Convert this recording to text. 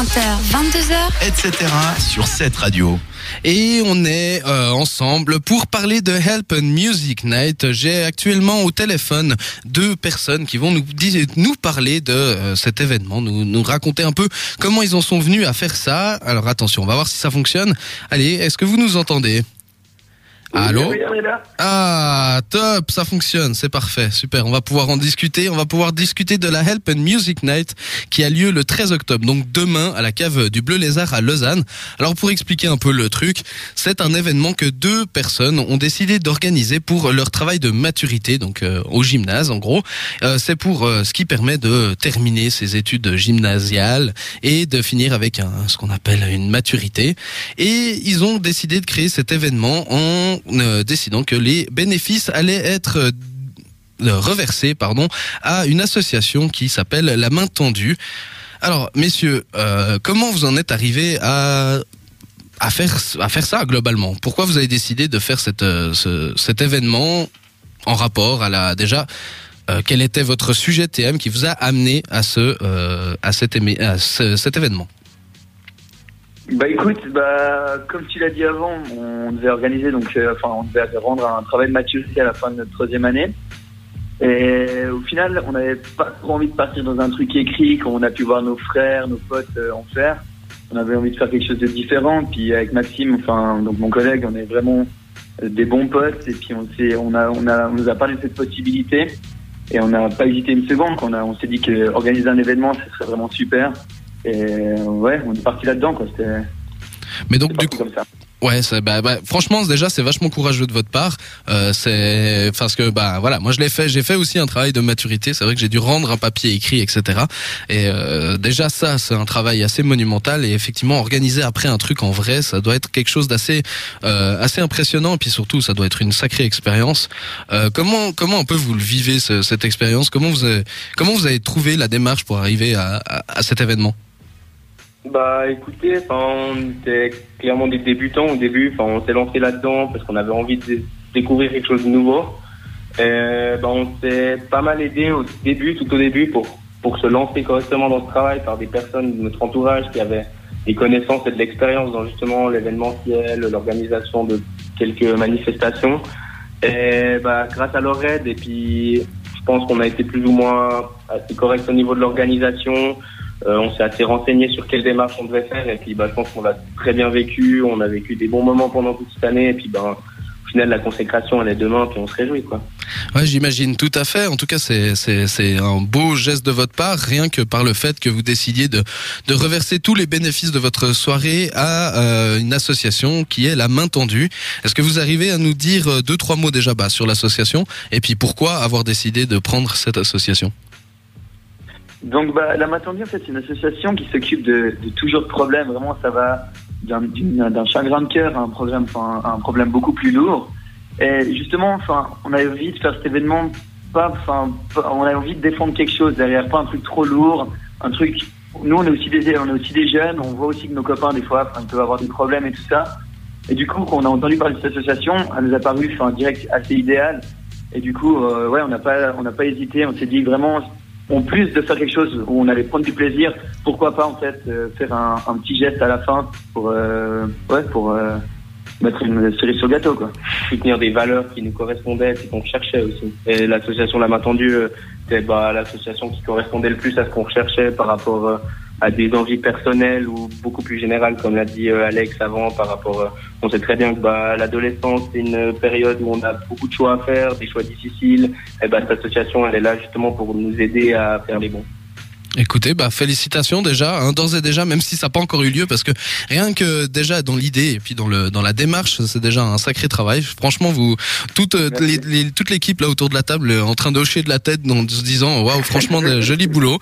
20h, 22h, etc. sur cette radio. Et on est euh, ensemble pour parler de Help and Music Night. J'ai actuellement au téléphone deux personnes qui vont nous, parler de euh, cet événement, nous, nous raconter un peu comment ils en sont venus à faire ça. Alors attention, on va voir si ça fonctionne. Allez, est-ce que vous nous entendez? Allô. Ah, top, ça fonctionne, c'est parfait, super. On va pouvoir en discuter. On va pouvoir discuter de la Help and Music Night qui a lieu le 13 octobre, donc demain à la cave du Bleu Lézard à Lausanne. Alors pour expliquer un peu le truc, c'est un événement que deux personnes ont décidé d'organiser pour leur travail de maturité, donc euh, au gymnase en gros. Euh, c'est pour euh, ce qui permet de terminer ses études gymnasiales et de finir avec un, ce qu'on appelle une maturité. Et ils ont décidé de créer cet événement en euh, décidant que les bénéfices allaient être euh, euh, reversés pardon, à une association qui s'appelle La Main Tendue. Alors, messieurs, comment vous en êtes arrivés à à faire à faire ça globalement? Pourquoi vous avez décidé de faire cette, ce- cet événement en rapport à la déjà quel était votre sujet TM qui vous a amené à ce à cet à ce- cet événement? Bah écoute, bah comme tu l'as dit avant, on devait organiser donc, euh, enfin on devait rendre un travail de maturité à la fin de notre troisième année. Et au final, on n'avait pas trop envie de partir dans un truc écrit, comme on a pu voir nos frères, nos potes euh, en faire. On avait envie de faire quelque chose de différent. Puis avec Maxime, enfin donc mon collègue, on est vraiment des bons potes. Et puis on s'est, on a, on a, on nous a parlé de cette possibilité. Et on n'a pas hésité une seconde. On, a, on s'est dit que organiser un événement, ce serait vraiment super. Et ouais, on est parti là-dedans. Quoi. C'était, Mais donc du coup comme ça. Ouais, bah, bah, franchement, déjà, c'est vachement courageux de votre part. Euh, c'est parce que, bah, voilà, moi, je l'ai fait. J'ai fait aussi un travail de maturité. C'est vrai que j'ai dû rendre un papier écrit, etc. Et euh, déjà, ça, c'est un travail assez monumental. Et effectivement, organiser après un truc en vrai, ça doit être quelque chose d'assez, euh, assez impressionnant. Et puis surtout, ça doit être une sacrée expérience. Euh, comment, comment un peu vous le vivez ce- cette expérience? Comment vous, avez, comment vous avez trouvé la démarche pour arriver à, à, à cet événement? Bah écoutez, on était clairement des débutants au début. Enfin, on s'est lancé là-dedans parce qu'on avait envie de dé- découvrir quelque chose de nouveau. Et, bah, on s'est pas mal aidé au début, tout au début, pour pour se lancer correctement dans ce travail par des personnes de notre entourage qui avaient des connaissances et de l'expérience dans justement l'événementiel, l'organisation de quelques manifestations. Et bah, grâce à leur aide, et puis je pense qu'on a été plus ou moins assez correct au niveau de l'organisation. Euh, on s'est assez renseigné sur quelle démarche on devait faire et puis bah, je pense qu'on l'a très bien vécu. On a vécu des bons moments pendant toute cette année et puis bah, au final la consécration elle est demain puis on se réjouit quoi. Ouais, j'imagine tout à fait. En tout cas, c'est c'est c'est un beau geste de votre part, rien que par le fait que vous décidiez de de reverser tous les bénéfices de votre soirée à euh, une association qui est la Main Tendue. Est-ce que vous arrivez à nous dire euh, deux trois mots déjà bah, sur l'association et puis pourquoi avoir décidé de prendre cette association? Donc, bah, la Matendie, en fait, c'est une association qui s'occupe de, de toujours de problèmes. Vraiment, ça va d'un chagrin de cœur à un problème, enfin, un problème beaucoup plus lourd. Et justement, enfin, on avait envie de faire cet événement, pas, enfin, on avait envie de défendre quelque chose derrière, pas un truc trop lourd, un truc. Nous, on est aussi des, on est aussi des jeunes. On voit aussi que nos copains, des fois, enfin, peuvent avoir des problèmes et tout ça. Et du coup, quand on a entendu parler de cette association, elle nous a paru, enfin, direct assez idéal. Et du coup, euh, ouais, on n'a pas, on n'a pas hésité. On s'est dit vraiment, en plus de faire quelque chose où on allait prendre du plaisir, pourquoi pas en fait euh, faire un, petit geste à la fin pour, euh, ouais, pour euh, mettre une cerise sur le gâteau, quoi. Soutenir des valeurs qui nous correspondaient et qu'on cherchait aussi. Et l'association La Main Tendue, euh, c'était bah, l'association qui correspondait le plus à ce qu'on recherchait par rapport euh, à des envies personnelles ou beaucoup plus générales, comme l'a dit euh, Alex avant, par rapport. on sait très bien que bah, l'adolescence c'est une période où on a beaucoup de choix à faire, des choix difficiles. Et bah, cette association, elle est là justement pour nous aider à faire les bons. Écoutez, bah félicitations déjà, hein, d'ores et déjà, même si ça n'a pas encore eu lieu, parce que rien que déjà dans l'idée et puis dans le dans la démarche, c'est déjà un sacré travail. Franchement, vous toute euh, les, les- toute l'équipe là autour de la table euh, en train de hocher de la tête en se disant waouh, franchement, joli boulot.